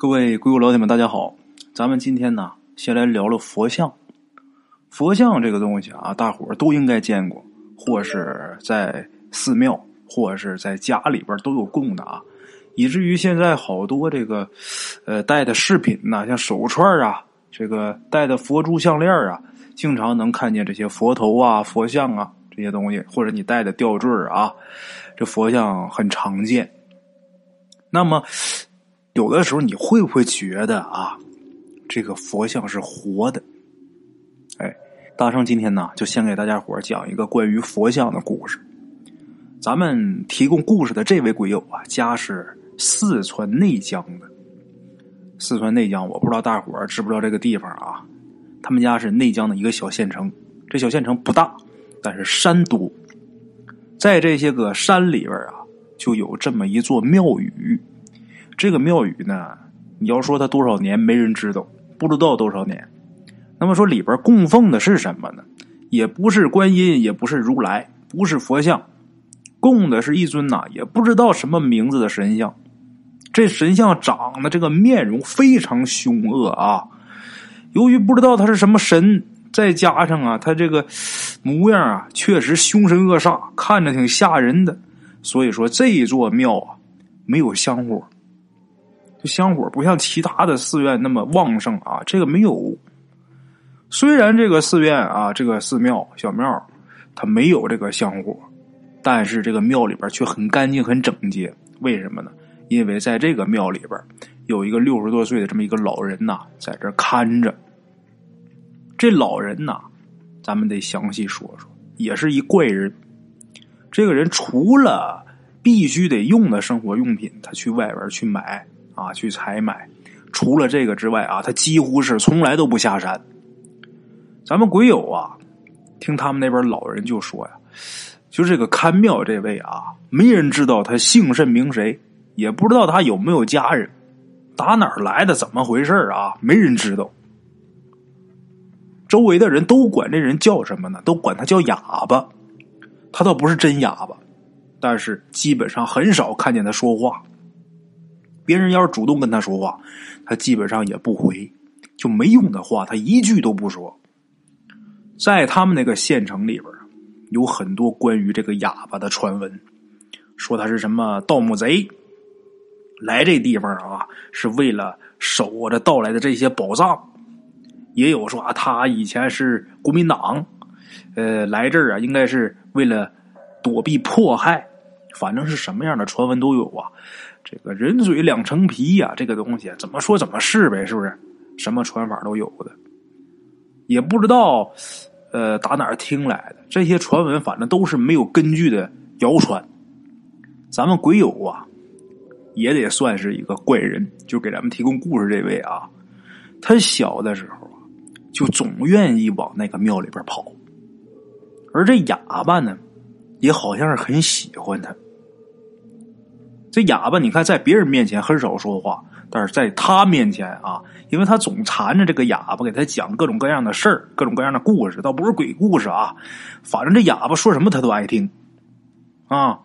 各位硅谷老铁们，大家好！咱们今天呢，先来聊聊佛像。佛像这个东西啊，大伙儿都应该见过，或是在寺庙，或是在家里边都有供的啊。以至于现在好多这个呃戴的饰品呐，像手串啊，这个戴的佛珠项链啊，经常能看见这些佛头啊、佛像啊这些东西，或者你戴的吊坠啊，这佛像很常见。那么。有的时候你会不会觉得啊，这个佛像是活的？哎，大圣今天呢，就先给大家伙讲一个关于佛像的故事。咱们提供故事的这位鬼友啊，家是四川内江的。四川内江，我不知道大伙知不知道这个地方啊？他们家是内江的一个小县城，这小县城不大，但是山多。在这些个山里边啊，就有这么一座庙宇。这个庙宇呢，你要说它多少年，没人知道，不知道多少年。那么说里边供奉的是什么呢？也不是观音，也不是如来，不是佛像，供的是一尊呐，也不知道什么名字的神像。这神像长得这个面容非常凶恶啊。由于不知道他是什么神，再加上啊，他这个模样啊，确实凶神恶煞，看着挺吓人的。所以说这座庙啊，没有香火。这香火不像其他的寺院那么旺盛啊，这个没有。虽然这个寺院啊，这个寺庙小庙，它没有这个香火，但是这个庙里边却很干净、很整洁。为什么呢？因为在这个庙里边有一个六十多岁的这么一个老人呐，在这看着。这老人呐，咱们得详细说说，也是一怪人。这个人除了必须得用的生活用品，他去外边去买。啊，去采买。除了这个之外啊，他几乎是从来都不下山。咱们鬼友啊，听他们那边老人就说呀，就这个看庙这位啊，没人知道他姓甚名谁，也不知道他有没有家人，打哪儿来的，怎么回事啊？没人知道。周围的人都管这人叫什么呢？都管他叫哑巴。他倒不是真哑巴，但是基本上很少看见他说话。别人要是主动跟他说话，他基本上也不回，就没用的话，他一句都不说。在他们那个县城里边，有很多关于这个哑巴的传闻，说他是什么盗墓贼，来这地方啊是为了守着盗来的这些宝藏。也有说啊，他以前是国民党，呃，来这儿啊应该是为了躲避迫害。反正是什么样的传闻都有啊。这个人嘴两层皮呀，这个东西怎么说怎么是呗，是不是？什么传法都有的，也不知道，呃，打哪儿听来的这些传闻，反正都是没有根据的谣传。咱们鬼友啊，也得算是一个怪人，就给咱们提供故事这位啊，他小的时候啊，就总愿意往那个庙里边跑，而这哑巴呢，也好像是很喜欢他。这哑巴，你看在别人面前很少说话，但是在他面前啊，因为他总缠着这个哑巴给他讲各种各样的事儿、各种各样的故事，倒不是鬼故事啊，反正这哑巴说什么他都爱听啊。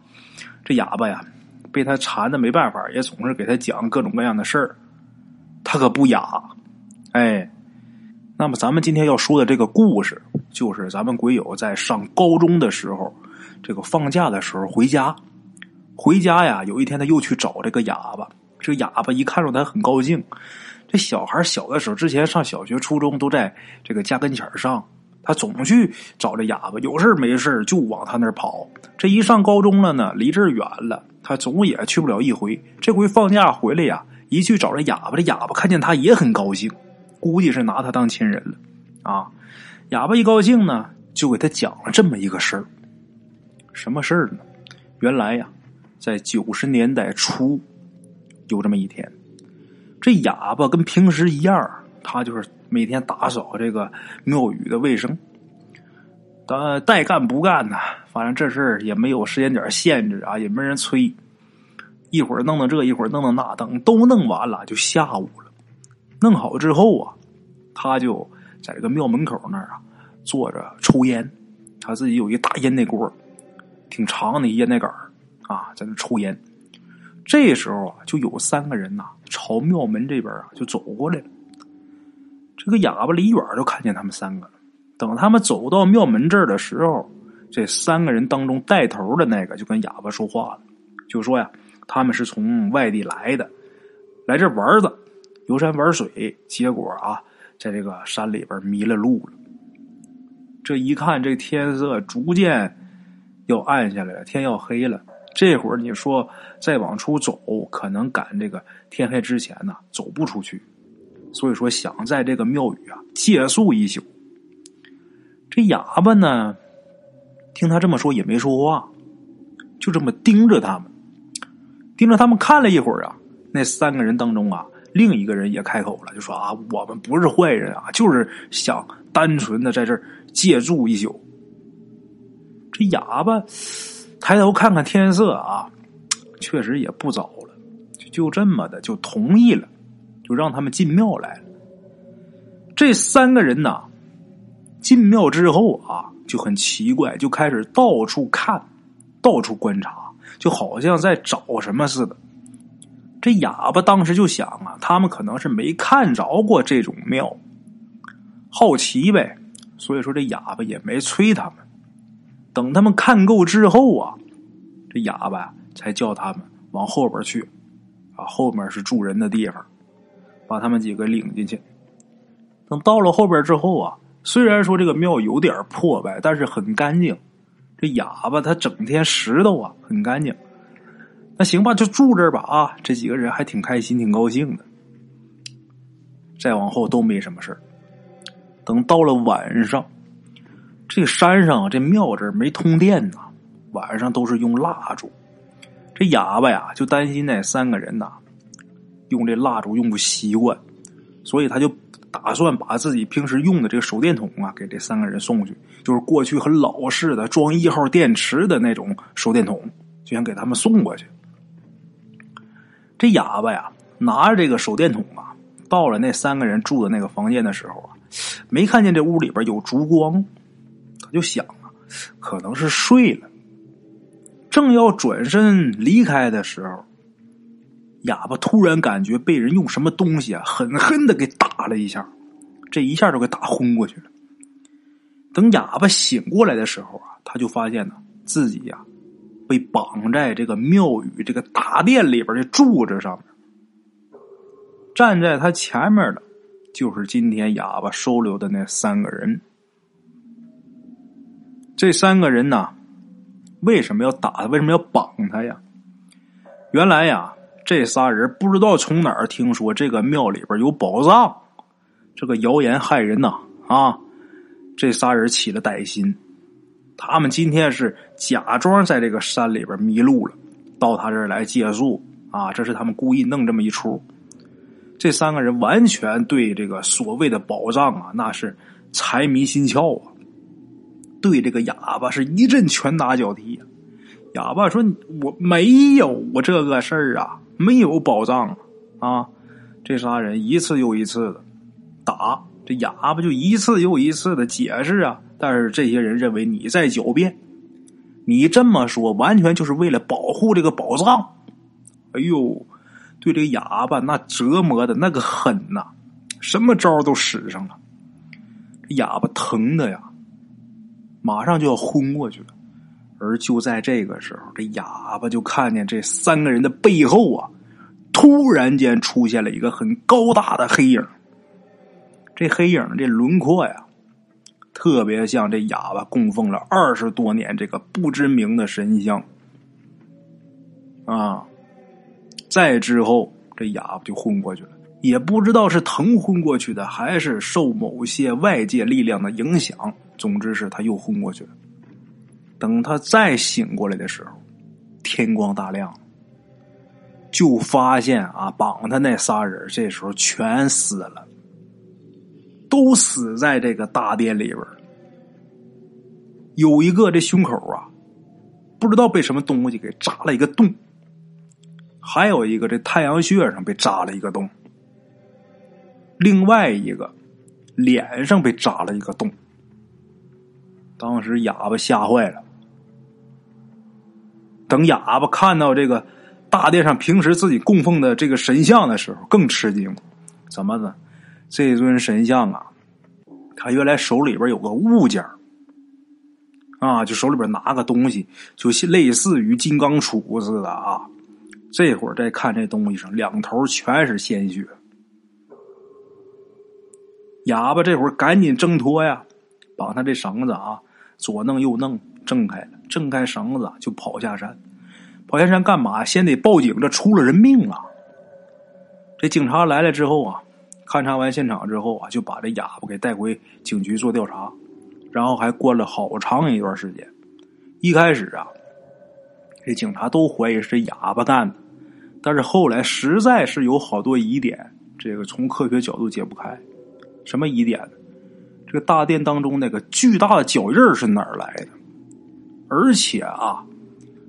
这哑巴呀，被他缠的没办法，也总是给他讲各种各样的事儿，他可不哑。哎，那么咱们今天要说的这个故事，就是咱们鬼友在上高中的时候，这个放假的时候回家。回家呀，有一天他又去找这个哑巴。这哑巴一看着他很高兴。这小孩小的时候，之前上小学、初中都在这个家跟前上，他总去找这哑巴，有事没事就往他那儿跑。这一上高中了呢，离这儿远了，他总也去不了一回。这回放假回来呀，一去找这哑巴，这哑巴看见他也很高兴，估计是拿他当亲人了啊。哑巴一高兴呢，就给他讲了这么一个事儿。什么事儿呢？原来呀。在九十年代初，有这么一天，这哑巴跟平时一样，他就是每天打扫这个庙宇的卫生。他带干不干呢？反正这事儿也没有时间点限制啊，也没人催。一会儿弄弄这，一会儿弄弄那，等都弄完了，就下午了。弄好之后啊，他就在这个庙门口那儿啊坐着抽烟。他自己有一大烟袋锅，挺长的烟袋杆。啊，在那抽烟，这时候啊，就有三个人呐，朝庙门这边啊就走过来了。这个哑巴离远就看见他们三个了。等他们走到庙门这儿的时候，这三个人当中带头的那个就跟哑巴说话了，就说呀，他们是从外地来的，来这玩的，游山玩水，结果啊，在这个山里边迷了路了。这一看，这天色逐渐要暗下来了，天要黑了。这会儿你说再往出走，可能赶这个天黑之前呢，走不出去。所以说，想在这个庙宇啊借宿一宿。这哑巴呢，听他这么说也没说话，就这么盯着他们，盯着他们看了一会儿啊。那三个人当中啊，另一个人也开口了，就说啊，我们不是坏人啊，就是想单纯的在这儿借住一宿。这哑巴。抬头看看天色啊，确实也不早了，就这么的就同意了，就让他们进庙来了。这三个人呐，进庙之后啊，就很奇怪，就开始到处看，到处观察，就好像在找什么似的。这哑巴当时就想啊，他们可能是没看着过这种庙，好奇呗，所以说这哑巴也没催他们。等他们看够之后啊，这哑巴才叫他们往后边去，啊，后面是住人的地方，把他们几个领进去。等到了后边之后啊，虽然说这个庙有点破败，但是很干净。这哑巴他整天拾头啊，很干净。那行吧，就住这儿吧啊！这几个人还挺开心，挺高兴的。再往后都没什么事等到了晚上。这山上这庙这没通电呐，晚上都是用蜡烛。这哑巴呀，就担心那三个人呐，用这蜡烛用不习惯，所以他就打算把自己平时用的这个手电筒啊，给这三个人送去，就是过去很老式的装一号电池的那种手电筒，就想给他们送过去。这哑巴呀，拿着这个手电筒啊，到了那三个人住的那个房间的时候啊，没看见这屋里边有烛光。就想啊，可能是睡了。正要转身离开的时候，哑巴突然感觉被人用什么东西啊狠狠的给打了一下，这一下就给打昏过去了。等哑巴醒过来的时候啊，他就发现呢自己呀被绑在这个庙宇这个大殿里边的柱子上面，站在他前面的，就是今天哑巴收留的那三个人。这三个人呐，为什么要打他？为什么要绑他呀？原来呀，这仨人不知道从哪儿听说这个庙里边有宝藏，这个谣言害人呐啊！这仨人起了歹心，他们今天是假装在这个山里边迷路了，到他这儿来借宿啊！这是他们故意弄这么一出。这三个人完全对这个所谓的宝藏啊，那是财迷心窍啊！对这个哑巴是一阵拳打脚踢。哑巴说：“我没有我这个事儿啊，没有宝藏啊！”这仨人一次又一次的打，这哑巴就一次又一次的解释啊。但是这些人认为你在狡辩，你这么说完全就是为了保护这个宝藏。哎呦，对这个哑巴那折磨的那个狠呐，什么招都使上了。哑巴疼的呀。马上就要昏过去了，而就在这个时候，这哑巴就看见这三个人的背后啊，突然间出现了一个很高大的黑影。这黑影这轮廓呀，特别像这哑巴供奉了二十多年这个不知名的神像啊。再之后，这哑巴就昏过去了，也不知道是疼昏过去的，还是受某些外界力量的影响。总之是他又昏过去了。等他再醒过来的时候，天光大亮，就发现啊，绑他那仨人这时候全死了，都死在这个大殿里边有一个这胸口啊，不知道被什么东西给扎了一个洞；还有一个这太阳穴上被扎了一个洞；另外一个脸上被扎了一个洞。当时哑巴吓坏了。等哑巴看到这个大殿上平时自己供奉的这个神像的时候更吃惊，怎么呢？这尊神像啊，他原来手里边有个物件啊，就手里边拿个东西，就类似于金刚杵似的啊。这会儿再看这东西上，两头全是鲜血。哑巴这会儿赶紧挣脱呀，把他这绳子啊左弄右弄挣开了，挣开绳子就跑下山。跑下山干嘛？先得报警，这出了人命了。这警察来了之后啊，勘察完现场之后啊，就把这哑巴给带回警局做调查，然后还关了好长一段时间。一开始啊，这警察都怀疑是哑巴干的，但是后来实在是有好多疑点，这个从科学角度解不开。什么疑点？这个大殿当中那个巨大的脚印是哪儿来的？而且啊。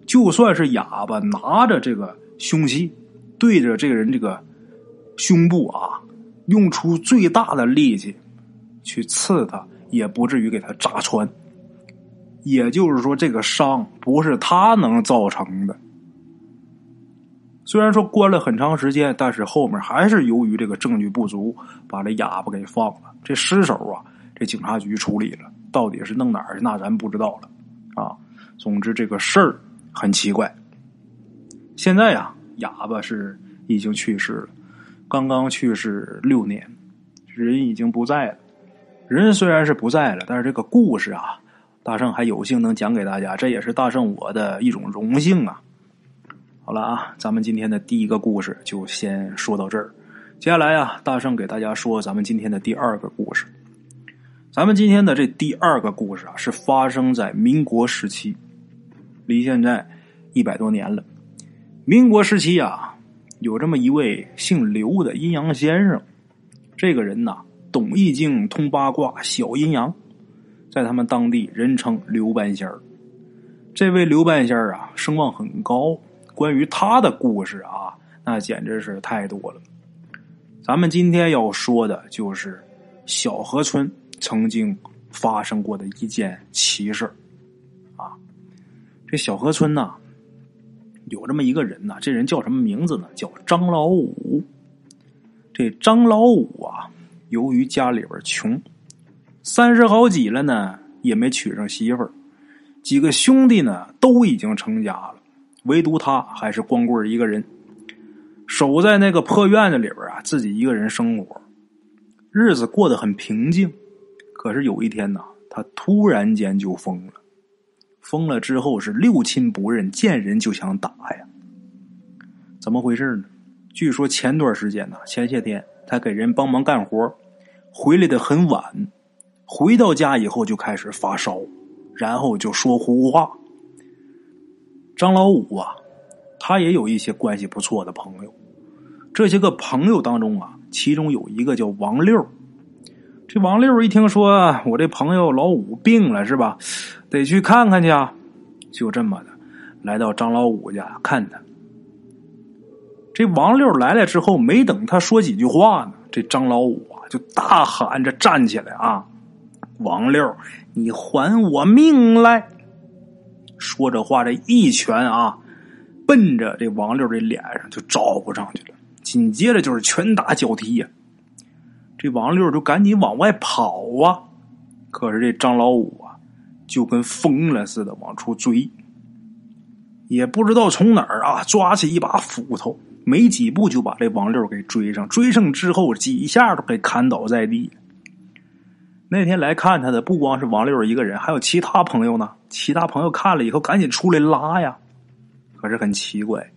就算是哑巴拿着这个凶器，对着这个人这个胸部啊，用出最大的力气去刺他，也不至于给他扎穿。也就是说，这个伤不是他能造成的。虽然说关了很长时间，但是后面还是由于这个证据不足，把这哑巴给放了。这尸首啊，这警察局处理了，到底是弄哪儿去，那咱不知道了啊。总之，这个事儿。很奇怪，现在呀，哑巴是已经去世了，刚刚去世六年，人已经不在了。人虽然是不在了，但是这个故事啊，大圣还有幸能讲给大家，这也是大圣我的一种荣幸啊。好了啊，咱们今天的第一个故事就先说到这儿，接下来啊，大圣给大家说咱们今天的第二个故事。咱们今天的这第二个故事啊，是发生在民国时期。离现在一百多年了。民国时期啊，有这么一位姓刘的阴阳先生。这个人呐，懂易经，通八卦，晓阴阳，在他们当地人称刘半仙儿。这位刘半仙儿啊，声望很高。关于他的故事啊，那简直是太多了。咱们今天要说的就是小河村曾经发生过的一件奇事啊。这小河村呐，有这么一个人呐，这人叫什么名字呢？叫张老五。这张老五啊，由于家里边穷，三十好几了呢，也没娶上媳妇儿。几个兄弟呢，都已经成家了，唯独他还是光棍一个人，守在那个破院子里边啊，自己一个人生活，日子过得很平静。可是有一天呢，他突然间就疯了。疯了之后是六亲不认，见人就想打呀。怎么回事呢？据说前段时间呢，前些天他给人帮忙干活，回来的很晚，回到家以后就开始发烧，然后就说胡话。张老五啊，他也有一些关系不错的朋友，这些个朋友当中啊，其中有一个叫王六。这王六一听说我这朋友老五病了，是吧？得去看看去啊！就这么的，来到张老五家看他。这王六来了之后，没等他说几句话呢，这张老五啊就大喊着站起来啊：“王六，你还我命来！”说着话，这一拳啊，奔着这王六这脸上就招呼上去了。紧接着就是拳打脚踢呀，这王六就赶紧往外跑啊。可是这张老五啊。就跟疯了似的往出追，也不知道从哪儿啊抓起一把斧头，没几步就把这王六给追上。追上之后几下都给砍倒在地。那天来看他的不光是王六一个人，还有其他朋友呢。其他朋友看了以后赶紧出来拉呀。可是很奇怪，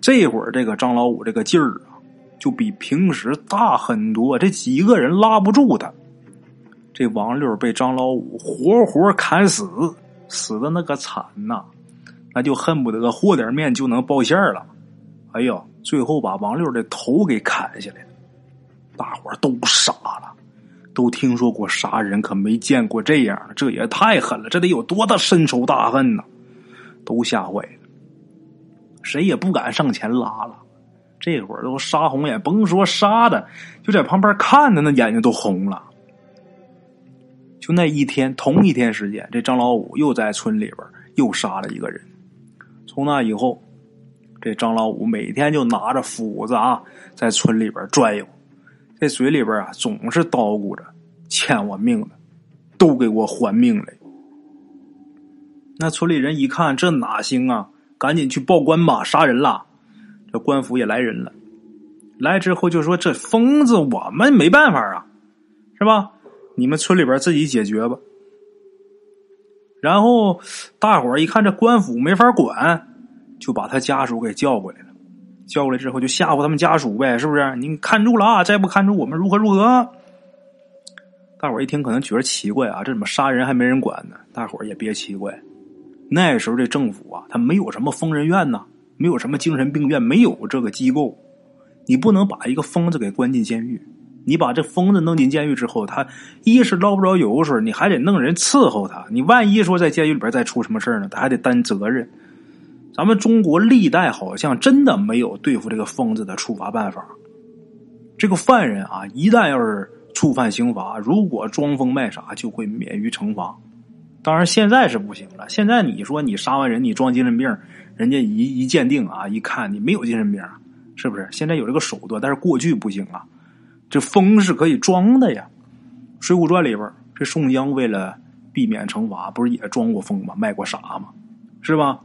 这会儿这个张老五这个劲儿啊，就比平时大很多。这几个人拉不住他。这王六被张老五活活砍死，死的那个惨呐，那就恨不得和点面就能报馅了。哎呦，最后把王六的头给砍下来，大伙都傻了，都听说过杀人，可没见过这样的，这也太狠了，这得有多大深仇大恨呢？都吓坏了，谁也不敢上前拉了。这会儿都杀红眼，甭说杀的，就在旁边看的那眼睛都红了。就那一天，同一天时间，这张老五又在村里边又杀了一个人。从那以后，这张老五每天就拿着斧子啊，在村里边转悠，这嘴里边啊总是叨咕着：“欠我命的，都给我还命来！”那村里人一看，这哪行啊？赶紧去报官吧，杀人了！这官府也来人了，来之后就说：“这疯子我们没办法啊，是吧？你们村里边自己解决吧。”然后大伙儿一看这官府没法管，就把他家属给叫过来了。叫过来之后就吓唬他们家属呗，是不是？你看住了啊！再不看住，我们如何如何？大伙一听可能觉得奇怪啊，这怎么杀人还没人管呢？大伙也别奇怪。那时候这政府啊，他没有什么疯人院呐，没有什么精神病院，没有这个机构。你不能把一个疯子给关进监狱，你把这疯子弄进监狱之后，他一是捞不着油水，你还得弄人伺候他。你万一说在监狱里边再出什么事呢，他还得担责任。咱们中国历代好像真的没有对付这个疯子的处罚办法。这个犯人啊，一旦要是触犯刑法，如果装疯卖傻，就会免于惩罚。当然，现在是不行了。现在你说你杀完人，你装精神病，人家一一鉴定啊，一看你没有精神病，是不是？现在有这个手段，但是过去不行啊。这疯是可以装的呀，《水浒传》里边，这宋江为了避免惩罚，不是也装过疯吗？卖过傻吗？是吧？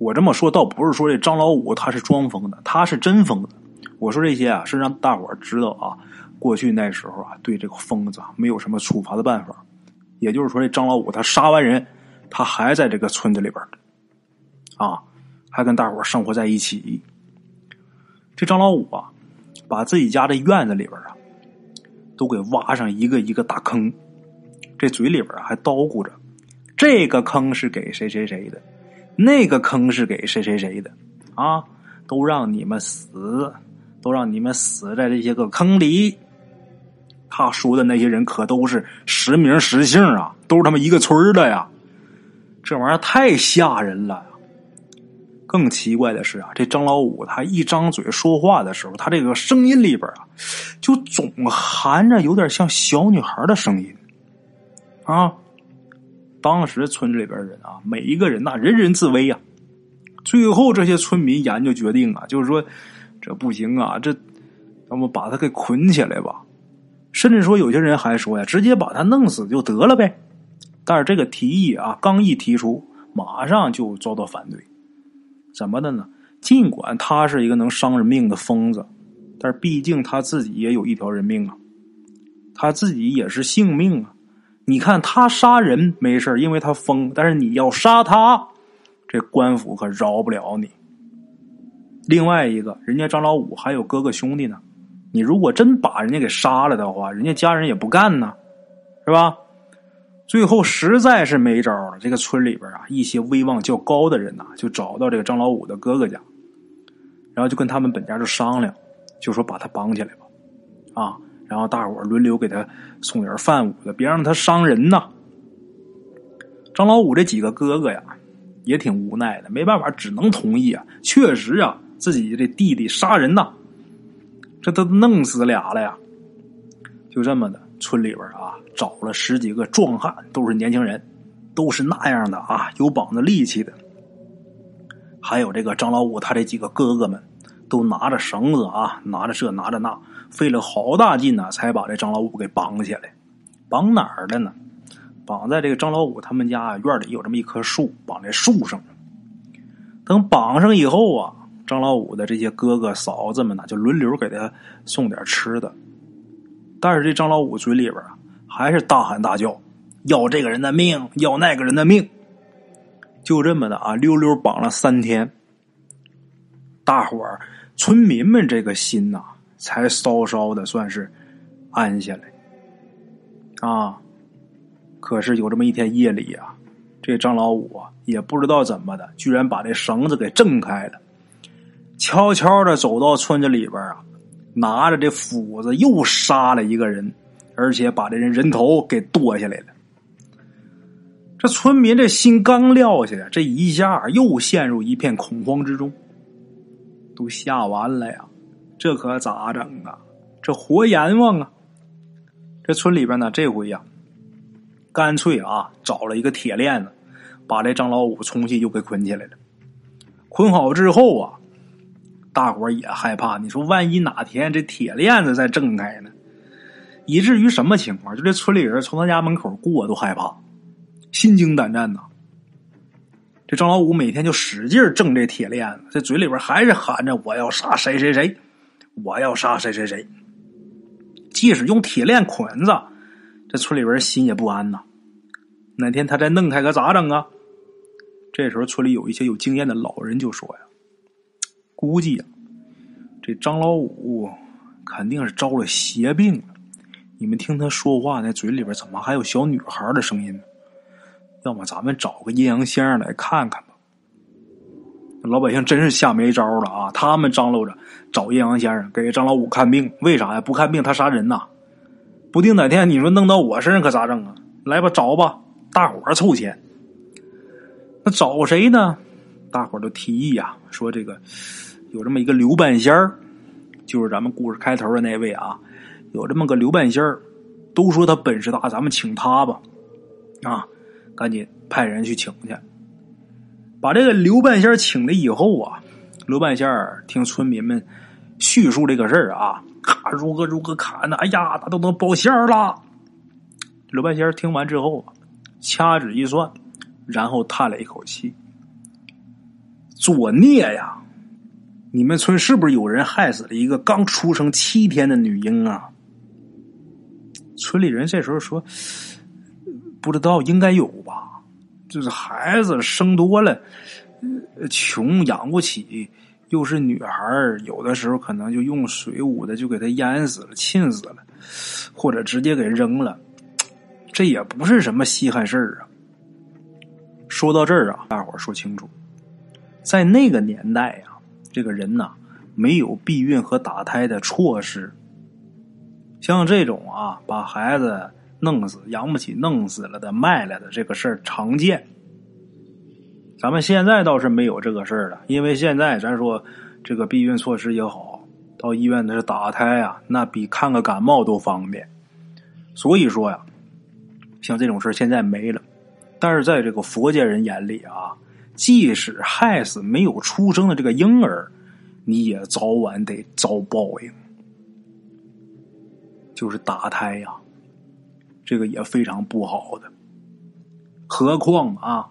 我这么说，倒不是说这张老五他是装疯的，他是真疯的。我说这些啊，是让大伙知道啊，过去那时候啊，对这个疯子啊没有什么处罚的办法。也就是说，这张老五他杀完人，他还在这个村子里边啊，还跟大伙生活在一起。这张老五啊，把自己家的院子里边啊，都给挖上一个一个大坑，这嘴里边还叨咕着：“这个坑是给谁谁谁的，那个坑是给谁谁谁的，啊，都让你们死，都让你们死在这些个坑里。”他说的那些人可都是实名实姓啊，都是他们一个村的呀。这玩意儿太吓人了。更奇怪的是啊，这张老五他一张嘴说话的时候，他这个声音里边啊，就总含着有点像小女孩的声音啊。当时村子里边人啊，每一个人呐，人人自危呀。最后这些村民研究决定啊，就是说这不行啊，这要么把他给捆起来吧。甚至说，有些人还说呀，直接把他弄死就得了呗。但是这个提议啊，刚一提出，马上就遭到反对。怎么的呢？尽管他是一个能伤人命的疯子，但是毕竟他自己也有一条人命啊，他自己也是性命啊。你看他杀人没事因为他疯；但是你要杀他，这官府可饶不了你。另外一个人家张老五还有哥哥兄弟呢。你如果真把人家给杀了的话，人家家人也不干呢，是吧？最后实在是没招了，这个村里边啊，一些威望较高的人呐，就找到这个张老五的哥哥家，然后就跟他们本家就商量，就说把他绑起来吧，啊，然后大伙轮流给他送点饭午的，别让他伤人呐。张老五这几个哥哥呀，也挺无奈的，没办法，只能同意啊。确实啊，自己这弟弟杀人呐。这都弄死俩了呀！就这么的，村里边啊，找了十几个壮汉，都是年轻人，都是那样的啊，有膀子力气的。还有这个张老五，他这几个哥哥们，都拿着绳子啊，拿着这，拿着那，费了好大劲呢，才把这张老五给绑起来。绑哪儿的呢？绑在这个张老五他们家院里有这么一棵树，绑在树上。等绑上以后啊。张老五的这些哥哥嫂子们呢，就轮流给他送点吃的，但是这张老五嘴里边啊，还是大喊大叫，要这个人的命，要那个人的命。就这么的啊，溜溜绑了三天，大伙儿村民们这个心呐，才稍稍的算是安下来。啊，可是有这么一天夜里啊，这张老五啊，也不知道怎么的，居然把这绳子给挣开了。悄悄的走到村子里边啊，拿着这斧子又杀了一个人，而且把这人人头给剁下来了。这村民这心刚撂下，这一下又陷入一片恐慌之中，都吓完了呀！这可咋整啊？这活阎王啊！这村里边呢，这回呀，干脆啊，找了一个铁链子，把这张老五重新又给捆起来了。捆好之后啊。大伙也害怕。你说万一哪天这铁链子再挣开呢？以至于什么情况？就这村里人从他家门口过都害怕，心惊胆战呐。这张老五每天就使劲挣这铁链子，这嘴里边还是喊着：“我要杀谁谁谁，我要杀谁谁谁。”即使用铁链捆着，这村里边心也不安呐。哪天他再弄开，可咋整啊？这时候村里有一些有经验的老人就说呀：“估计呀，这张老五肯定是招了邪病了。你们听他说话，那嘴里边怎么还有小女孩的声音呢？”要么咱们找个阴阳先生来看看。老百姓真是吓没招了啊！他们张罗着找阴阳先生给张老五看病，为啥呀？不看病他杀人呐！不定哪天你说弄到我身上可咋整啊？来吧，找吧，大伙儿凑钱。那找谁呢？大伙儿都提议呀，说这个有这么一个刘半仙儿，就是咱们故事开头的那位啊，有这么个刘半仙儿，都说他本事大，咱们请他吧，啊。赶紧派人去请去，把这个刘半仙请来以后啊，刘半仙听村民们叙述这个事儿啊，咔如何如何砍的，哎呀，他都能包馅了。刘半仙听完之后啊，掐指一算，然后叹了一口气：“作孽呀！你们村是不是有人害死了一个刚出生七天的女婴啊？”村里人这时候说。不知道应该有吧，就是孩子生多了，穷养不起，又是女孩有的时候可能就用水捂的就给他淹死了、浸死了，或者直接给扔了，这也不是什么稀罕事啊。说到这儿啊，大伙儿说清楚，在那个年代呀，这个人呐没有避孕和打胎的措施，像这种啊，把孩子。弄死养不起，弄死了的卖了的这个事儿常见。咱们现在倒是没有这个事儿了，因为现在咱说这个避孕措施也好，到医院那是打胎啊，那比看个感冒都方便。所以说呀，像这种事现在没了。但是在这个佛家人眼里啊，即使害死没有出生的这个婴儿，你也早晚得遭报应，就是打胎呀。这个也非常不好的，何况啊，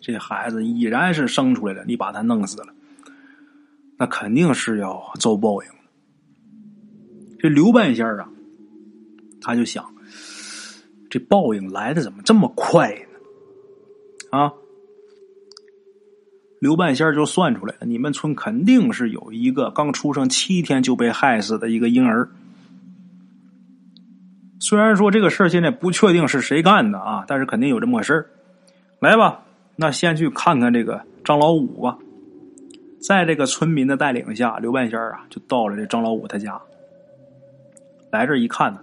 这孩子已然是生出来了，你把他弄死了，那肯定是要遭报应。这刘半仙啊，他就想，这报应来的怎么这么快呢？啊，刘半仙就算出来了，你们村肯定是有一个刚出生七天就被害死的一个婴儿。虽然说这个事儿现在不确定是谁干的啊，但是肯定有这么个事儿。来吧，那先去看看这个张老五吧。在这个村民的带领下，刘半仙啊就到了这张老五他家。来这一看呢，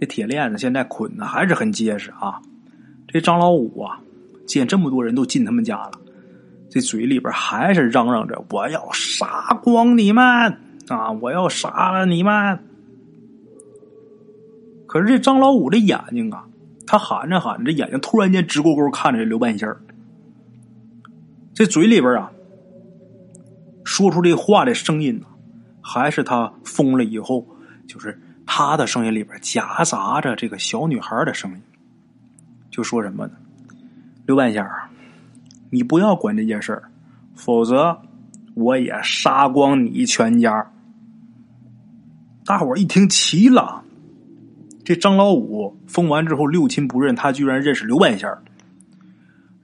这铁链子现在捆的还是很结实啊。这张老五啊，见这么多人都进他们家了，这嘴里边还是嚷嚷着：“我要杀光你们啊！我要杀了你们！”可是这张老五的眼睛啊，他喊着喊着，这眼睛突然间直勾勾看着这刘半仙儿。这嘴里边啊，说出这话的声音呢，还是他疯了以后，就是他的声音里边夹杂着这个小女孩的声音，就说什么呢？刘半仙儿，你不要管这件事儿，否则我也杀光你全家。大伙一听齐了。这张老五封完之后六亲不认，他居然认识刘半仙。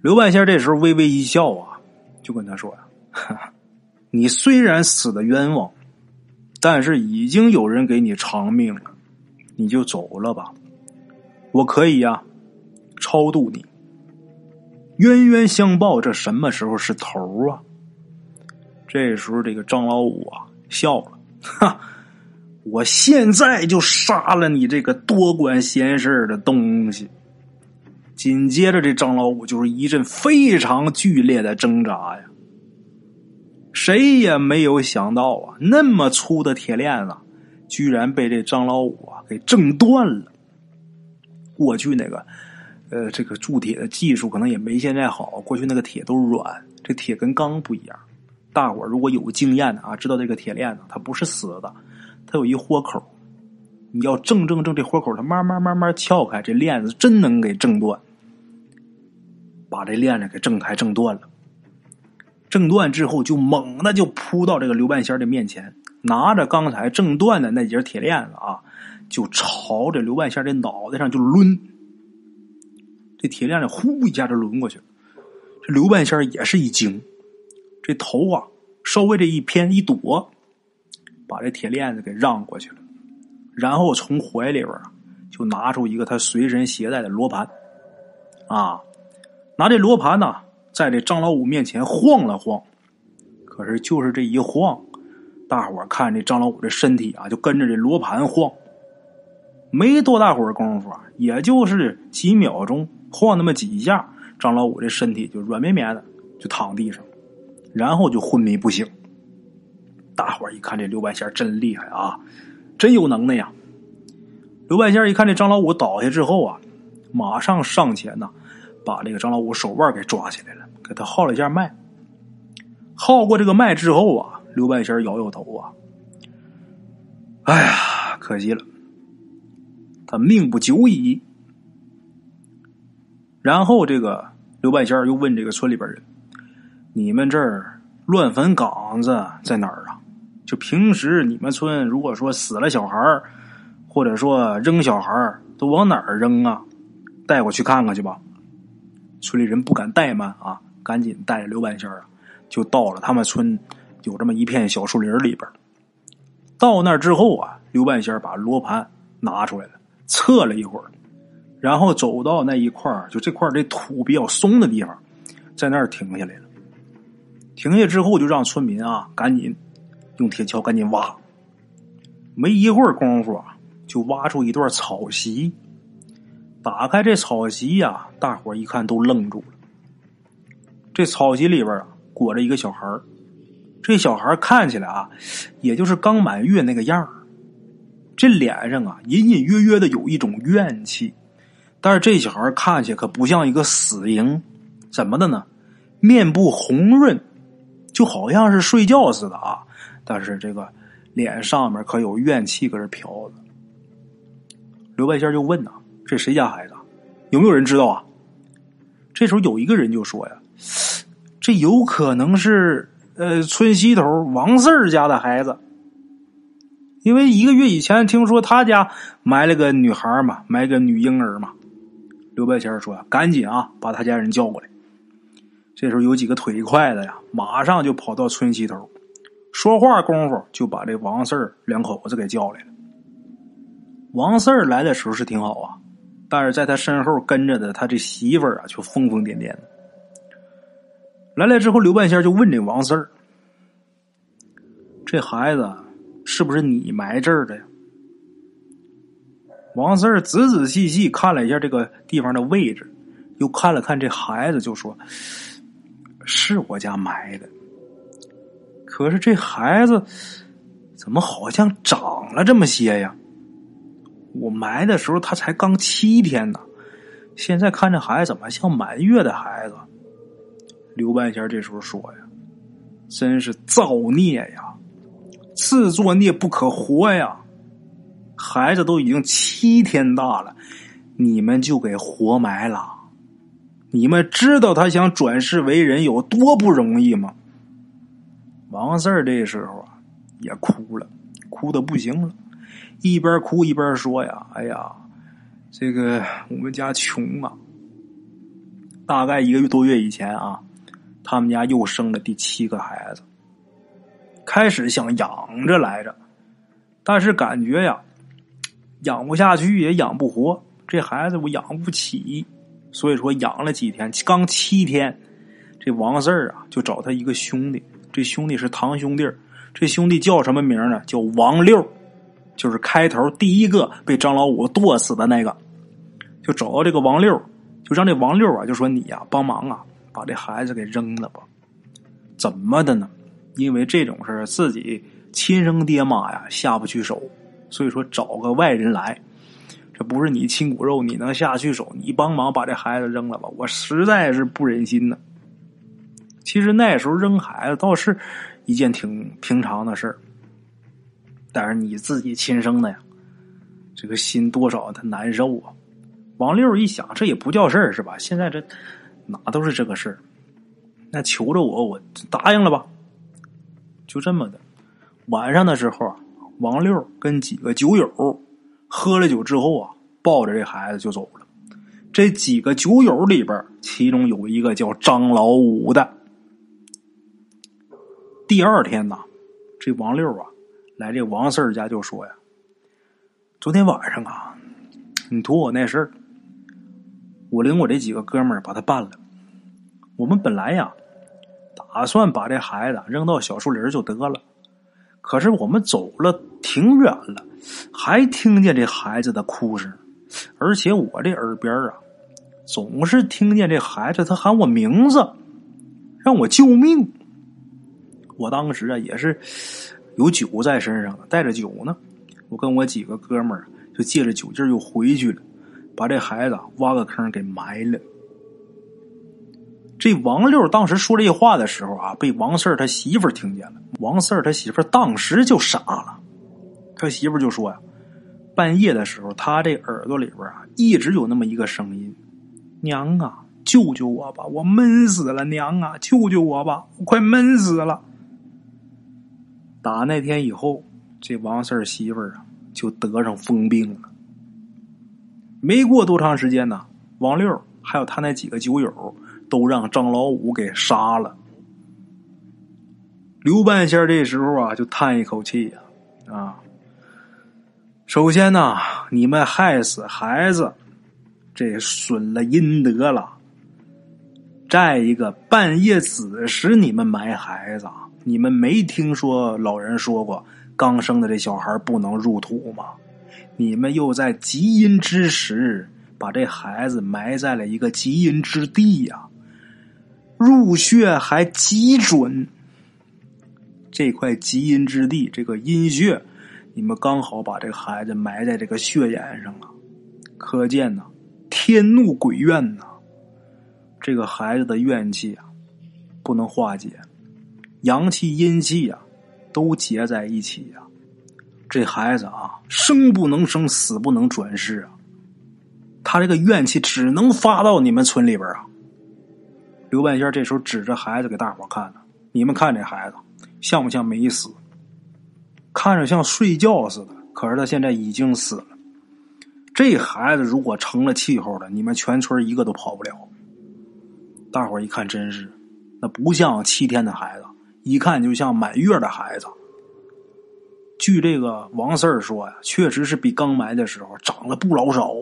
刘半仙这时候微微一笑啊，就跟他说呀：“你虽然死的冤枉，但是已经有人给你偿命了，你就走了吧。我可以呀，超度你。冤冤相报，这什么时候是头啊？”这时候，这个张老五啊笑了，哈。我现在就杀了你这个多管闲事的东西。紧接着，这张老五就是一阵非常剧烈的挣扎呀。谁也没有想到啊，那么粗的铁链子，居然被这张老五啊给挣断了。过去那个，呃，这个铸铁的技术可能也没现在好。过去那个铁都软，这铁跟钢不一样，大伙如果有经验的啊，知道这个铁链子它不是死的，有一豁口。你要正正正这豁口，它慢慢慢慢撬开，这链子真能给挣断。把这链子给挣开、挣断了。挣断之后，就猛的就扑到这个刘半仙的面前，拿着刚才挣断的那节铁链子啊，就朝着刘半仙的脑袋上就抡。这铁链子呼一下就抡过去了。这刘半仙也是一惊，这头啊稍微这一偏一躲，把这铁链子给让过去了。然后从怀里边啊就拿出一个他随身携带的罗盘，啊，拿这罗盘呢。在这张老五面前晃了晃，可是就是这一晃，大伙看这张老五这身体啊，就跟着这罗盘晃。没多大会儿功夫，也就是几秒钟，晃那么几下，张老五这身体就软绵绵的就躺地上，然后就昏迷不醒。大伙一看这刘半仙真厉害啊，真有能耐呀！刘半仙一看这张老五倒下之后啊，马上上前呐，把这个张老五手腕给抓起来了。给他号了一下脉，号过这个脉之后啊，刘半仙摇摇头啊，哎呀，可惜了，他命不久矣。然后这个刘半仙又问这个村里边人：“你们这儿乱坟岗子在哪儿？就平时你们村如果说死了小孩或者说扔小孩都往哪儿扔啊？带我去看看去吧。”村里人不敢怠慢啊。赶紧带着刘半仙啊，就到了他们村有这么一片小树林里边。到那之后啊，刘半仙把罗盘拿出来了，测了一会儿，然后走到那一块就这块这土比较松的地方，在那儿停下来了。停下之后，就让村民啊赶紧用铁锹赶紧挖。没一会儿功夫啊，就挖出一段草席。打开这草席呀，大伙一看都愣住了。这草席里边啊，裹着一个小孩这小孩看起来啊，也就是刚满月那个样儿这脸上啊，隐隐约约的有一种怨气。但是这小孩看起来可不像一个死婴，怎么的呢？面部红润，就好像是睡觉似的啊。但是这个脸上面可有怨气搁这飘着。刘半仙就问呐：“这谁家孩子？有没有人知道啊？”这时候有一个人就说呀。这有可能是呃村西头王四儿家的孩子，因为一个月以前听说他家埋了个女孩嘛，埋个女婴儿嘛。刘半仙说：“赶紧啊，把他家人叫过来。”这时候有几个腿快的呀，马上就跑到村西头，说话功夫就把这王四儿两口子给叫来了。王四儿来的时候是挺好啊，但是在他身后跟着的他这媳妇儿啊，就疯疯癫癫的。来了之后，刘半仙就问这王四儿：“这孩子是不是你埋这儿的呀？”王四儿仔仔细细看了一下这个地方的位置，又看了看这孩子，就说：“是我家埋的。可是这孩子怎么好像长了这么些呀？我埋的时候他才刚七天呢，现在看这孩子怎么像满月的孩子？”刘半仙这时候说呀：“真是造孽呀，自作孽不可活呀！孩子都已经七天大了，你们就给活埋了。你们知道他想转世为人有多不容易吗？”王四儿这时候啊也哭了，哭的不行了，一边哭一边说呀：“哎呀，这个我们家穷啊，大概一个多月以前啊。”他们家又生了第七个孩子，开始想养着来着，但是感觉呀，养不下去也养不活，这孩子我养不起，所以说养了几天，刚七天，这王四儿啊就找他一个兄弟，这兄弟是堂兄弟这兄弟叫什么名呢？叫王六，就是开头第一个被张老五剁死的那个，就找到这个王六，就让这王六啊就说你呀帮忙啊。把这孩子给扔了吧？怎么的呢？因为这种事自己亲生爹妈呀下不去手，所以说找个外人来，这不是你亲骨肉，你能下去手？你帮忙把这孩子扔了吧？我实在是不忍心呢。其实那时候扔孩子倒是一件挺平常的事，但是你自己亲生的呀，这个心多少他难受啊。王六一想，这也不叫事儿是吧？现在这哪都是这个事儿，那求着我，我答应了吧。就这么的，晚上的时候啊，王六跟几个酒友喝了酒之后啊，抱着这孩子就走了。这几个酒友里边，其中有一个叫张老五的。第二天呐，这王六啊，来这王四家就说呀：“昨天晚上啊，你托我那事儿，我领我这几个哥们儿把他办了。我们本来呀，打算把这孩子扔到小树林就得了，可是我们走了挺远了，还听见这孩子的哭声，而且我这耳边啊，总是听见这孩子他喊我名字，让我救命。”我当时啊也是有酒在身上，带着酒呢。我跟我几个哥们儿就借着酒劲又回去了，把这孩子挖个坑给埋了。这王六当时说这话的时候啊，被王四他媳妇听见了。王四他媳妇当时就傻了，他媳妇就说呀：“半夜的时候，他这耳朵里边啊一直有那么一个声音，娘啊，救救我吧，我闷死了！娘啊，救救我吧，我快闷死了！”打那天以后，这王四儿媳妇儿啊就得上疯病了。没过多长时间呢，王六还有他那几个酒友都让张老五给杀了。刘半仙这时候啊就叹一口气呀，啊，首先呢，你们害死孩子，这损了阴德了。再一个，半夜子时你们埋孩子。你们没听说老人说过，刚生的这小孩不能入土吗？你们又在极阴之时把这孩子埋在了一个极阴之地呀，入穴还极准。这块极阴之地，这个阴穴，你们刚好把这个孩子埋在这个穴眼上了，可见呐，天怒鬼怨呐，这个孩子的怨气啊，不能化解。阳气阴气啊，都结在一起呀。这孩子啊，生不能生，死不能转世啊。他这个怨气只能发到你们村里边啊。刘半仙这时候指着孩子给大伙看呢：“你们看这孩子像不像没死？看着像睡觉似的，可是他现在已经死了。这孩子如果成了气候了，你们全村一个都跑不了。”大伙一看，真是那不像七天的孩子。一看就像满月的孩子。据这个王四儿说呀，确实是比刚埋的时候长了不老少。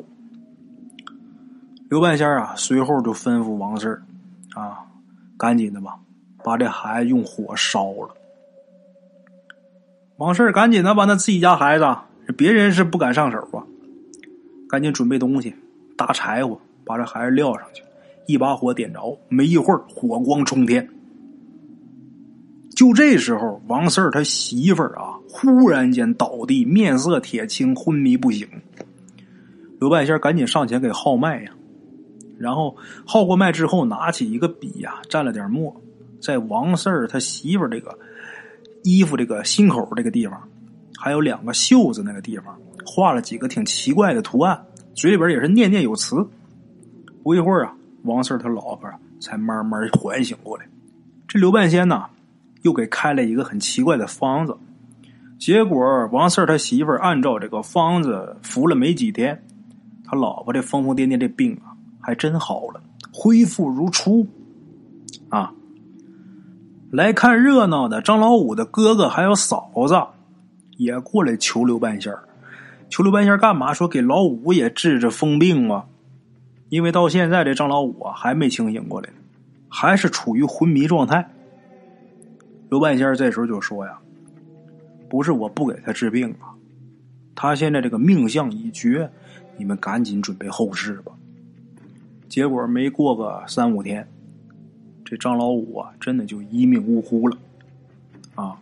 刘半仙啊，随后就吩咐王四儿啊，赶紧的吧，把这孩子用火烧了。王四儿赶紧的把那自己家孩子，别人是不敢上手啊，赶紧准备东西，搭柴火，把这孩子撂上去，一把火点着，没一会儿火光冲天。就这时候，王四儿他媳妇儿啊，忽然间倒地，面色铁青，昏迷不醒。刘半仙赶紧上前给号脉呀，然后号过脉之后，拿起一个笔呀，蘸了点墨，在王四儿他媳妇儿这个衣服这个心口这个地方，还有两个袖子那个地方，画了几个挺奇怪的图案，嘴里边也是念念有词。不一会儿啊，王四他老婆才慢慢缓醒过来。这刘半仙呢？又给开了一个很奇怪的方子，结果王四他媳妇儿按照这个方子服了没几天，他老婆这疯疯癫癫这病啊，还真好了，恢复如初。啊，来看热闹的张老五的哥哥还有嫂子也过来求刘半仙儿，求刘半仙儿干嘛？说给老五也治治疯病啊，因为到现在这张老五啊还没清醒过来，还是处于昏迷状态。刘半仙这时候就说：“呀，不是我不给他治病啊，他现在这个命相已绝，你们赶紧准备后事吧。”结果没过个三五天，这张老五啊，真的就一命呜呼了。啊，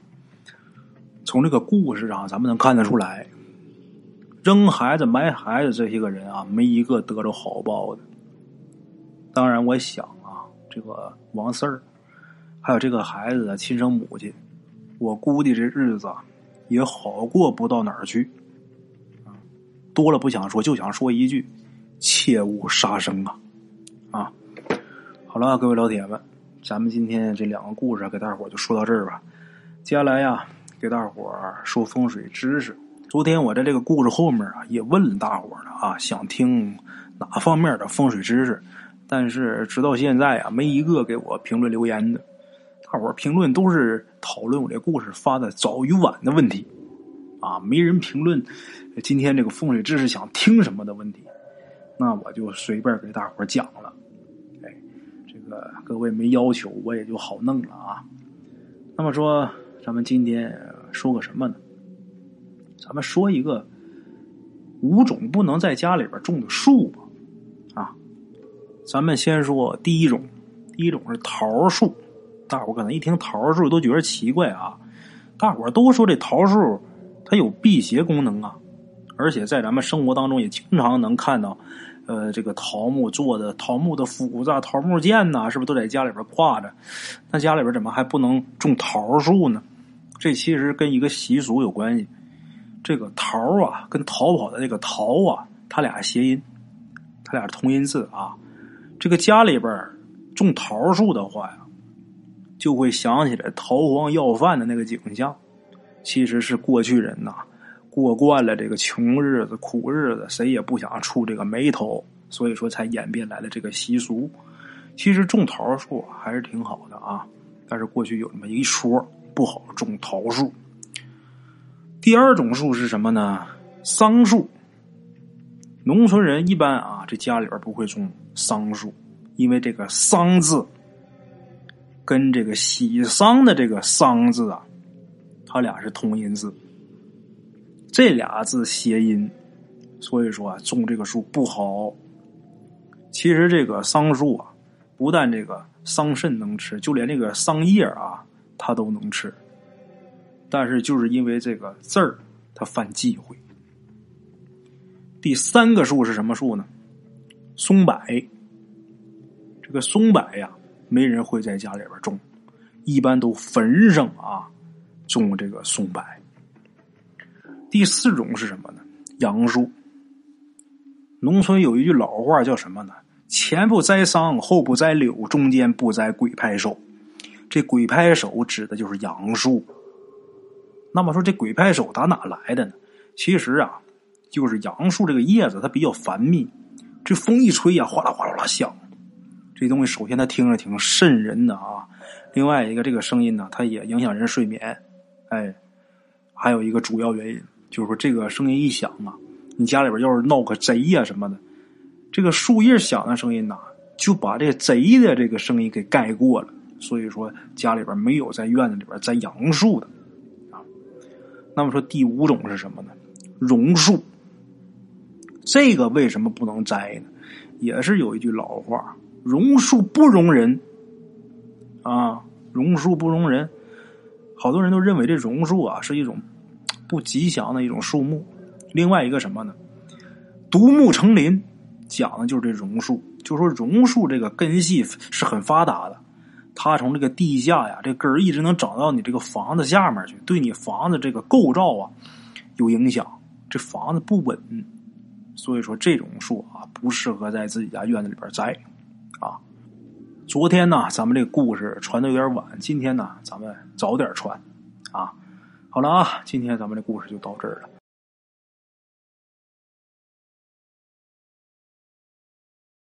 从这个故事上，咱们能看得出来，扔孩子、埋孩子这些个人啊，没一个得着好报的。当然，我想啊，这个王四儿。还有这个孩子的亲生母亲，我估计这日子也好过不到哪儿去。多了不想说，就想说一句：切勿杀生啊！啊，好了，各位老铁们，咱们今天这两个故事给大伙就说到这儿吧。接下来呀，给大伙说风水知识。昨天我在这个故事后面啊，也问大伙了啊，想听哪方面的风水知识，但是直到现在啊，没一个给我评论留言的。大伙评论都是讨论我这故事发的早与晚的问题，啊，没人评论今天这个风水知识想听什么的问题，那我就随便给大伙讲了。哎，这个各位没要求，我也就好弄了啊。那么说，咱们今天说个什么呢？咱们说一个五种不能在家里边种的树吧。啊，咱们先说第一种，第一种是桃树。大伙可能一听桃树都觉得奇怪啊，大伙都说这桃树它有辟邪功能啊，而且在咱们生活当中也经常能看到，呃，这个桃木做的桃木的斧子、桃木剑呐，是不是都在家里边挂着？那家里边怎么还不能种桃树呢？这其实跟一个习俗有关系。这个桃啊，跟逃跑的那个逃啊，它俩谐音，它俩同音字啊。这个家里边种桃树的话呀。就会想起来逃荒要饭的那个景象，其实是过去人呐过惯了这个穷日子、苦日子，谁也不想触这个霉头，所以说才演变来的这个习俗。其实种桃树还是挺好的啊，但是过去有这么一说，不好种桃树。第二种树是什么呢？桑树。农村人一般啊，这家里边不会种桑树，因为这个“桑”字。跟这个喜丧的这个丧字啊，它俩是同音字，这俩字谐音，所以说啊，种这个树不好。其实这个桑树啊，不但这个桑葚能吃，就连这个桑叶啊，它都能吃。但是就是因为这个字儿，它犯忌讳。第三个树是什么树呢？松柏。这个松柏呀。没人会在家里边种，一般都坟上啊种这个松柏。第四种是什么呢？杨树。农村有一句老话叫什么呢？前不栽桑，后不栽柳，中间不栽鬼拍手。这鬼拍手指的就是杨树。那么说这鬼拍手打哪来的呢？其实啊，就是杨树这个叶子它比较繁密，这风一吹呀，哗啦哗啦啦响。这东西首先它听着挺瘆人的啊，另外一个这个声音呢，它也影响人睡眠，哎，还有一个主要原因就是说这个声音一响啊，你家里边要是闹个贼呀什么的，这个树叶响的声音呐，就把这贼的这个声音给盖过了，所以说家里边没有在院子里边栽杨树的。那么说第五种是什么呢？榕树，这个为什么不能栽呢？也是有一句老话。榕树不容人，啊，榕树不容人。好多人都认为这榕树啊是一种不吉祥的一种树木。另外一个什么呢？独木成林，讲的就是这榕树。就说榕树这个根系是很发达的，它从这个地下呀，这根儿一直能长到你这个房子下面去，对你房子这个构造啊有影响，这房子不稳。所以说这种树啊不适合在自己家院子里边栽。啊，昨天呢，咱们这个故事传的有点晚，今天呢，咱们早点传。啊，好了啊，今天咱们这故事就到这儿了。